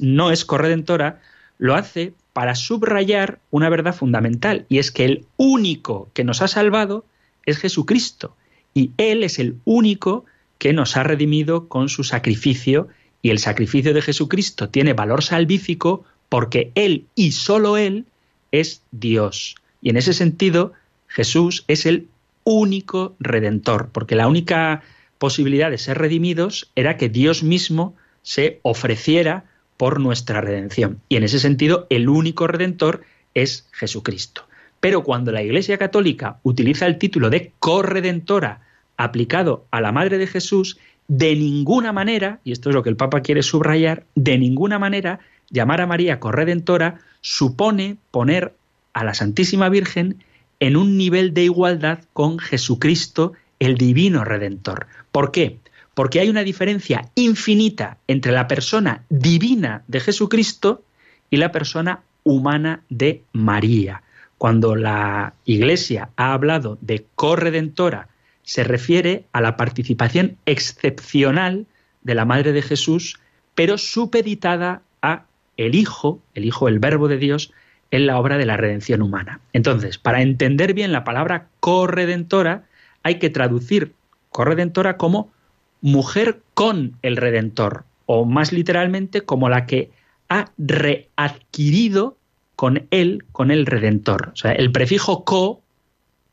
no es corredentora, lo hace para subrayar una verdad fundamental, y es que el único que nos ha salvado es Jesucristo, y Él es el único que nos ha redimido con su sacrificio, y el sacrificio de Jesucristo tiene valor salvífico porque Él y sólo Él es Dios. Y en ese sentido, Jesús es el único redentor, porque la única posibilidad de ser redimidos era que Dios mismo se ofreciera por nuestra redención. Y en ese sentido, el único redentor es Jesucristo. Pero cuando la Iglesia Católica utiliza el título de corredentora aplicado a la Madre de Jesús, de ninguna manera, y esto es lo que el Papa quiere subrayar, de ninguna manera llamar a María corredentora supone poner a la Santísima Virgen en un nivel de igualdad con Jesucristo, el divino redentor. ¿Por qué? Porque hay una diferencia infinita entre la persona divina de Jesucristo y la persona humana de María. Cuando la Iglesia ha hablado de corredentora, se refiere a la participación excepcional de la Madre de Jesús, pero supeditada a el Hijo, el Hijo, el Verbo de Dios, en la obra de la redención humana. Entonces, para entender bien la palabra corredentora, hay que traducir corredentora como mujer con el Redentor, o más literalmente como la que ha readquirido con él, con el Redentor. O sea, el prefijo co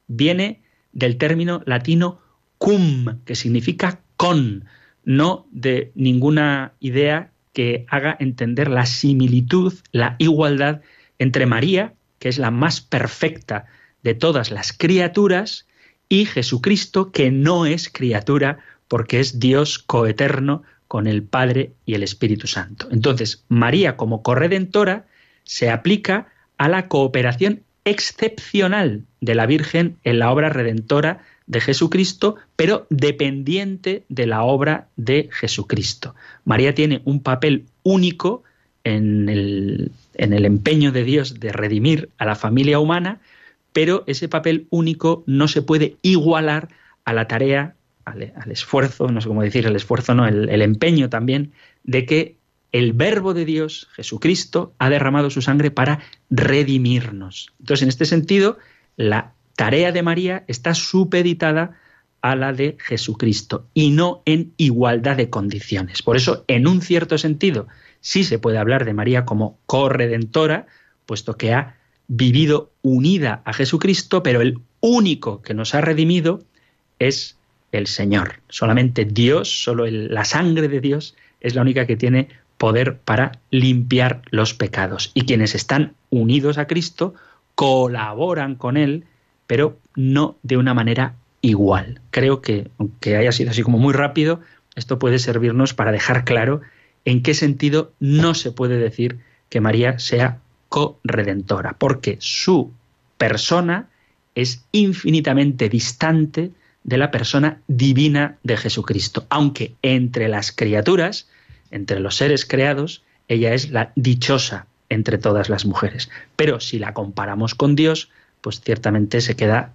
viene del término latino cum, que significa con, no de ninguna idea que haga entender la similitud, la igualdad entre María, que es la más perfecta de todas las criaturas, y Jesucristo, que no es criatura, porque es Dios coeterno con el Padre y el Espíritu Santo. Entonces, María como corredentora se aplica a la cooperación excepcional de la Virgen en la obra redentora de Jesucristo, pero dependiente de la obra de Jesucristo. María tiene un papel único en el, empeño de Dios de redimir a la familia humana, pero ese papel único no se puede igualar a la tarea, al, esfuerzo, no sé cómo decir, el esfuerzo, no, el empeño también, de que el Verbo de Dios, Jesucristo, ha derramado su sangre para redimirnos. Entonces, en este sentido, la tarea de María está supeditada a la de Jesucristo y no en igualdad de condiciones. Por eso, en un cierto sentido, sí se puede hablar de María como corredentora, puesto que ha vivido unida a Jesucristo, pero el único que nos ha redimido es el Señor. Solamente Dios, solo la sangre de Dios es la única que tiene poder para limpiar los pecados. Y quienes están unidos a Cristo colaboran con Él, pero no de una manera igual. Creo que, aunque haya sido así como muy rápido, esto puede servirnos para dejar claro en qué sentido no se puede decir que María sea corredentora, porque su persona es infinitamente distante de la persona divina de Jesucristo, aunque entre las criaturas, entre los seres creados, ella es la dichosa entre todas las mujeres. Pero si la comparamos con Dios, pues ciertamente se queda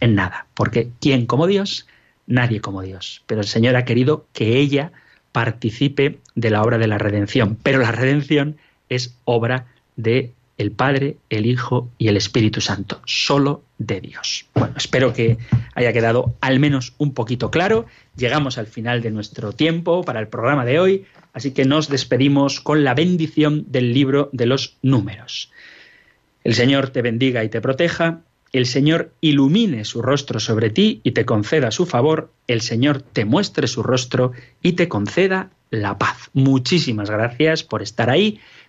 en nada, porque ¿quién como Dios? Nadie como Dios. Pero el Señor ha querido que ella participe de la obra de la redención, pero la redención es obra de el Padre, el Hijo y el Espíritu Santo, solo de Dios. Bueno, espero que haya quedado al menos un poquito claro. Llegamos al final de nuestro tiempo para el programa de hoy, así que nos despedimos con la bendición del libro de los números. El Señor te bendiga y te proteja, el Señor ilumine su rostro sobre ti y te conceda su favor, el Señor te muestre su rostro y te conceda la paz. Muchísimas gracias por estar ahí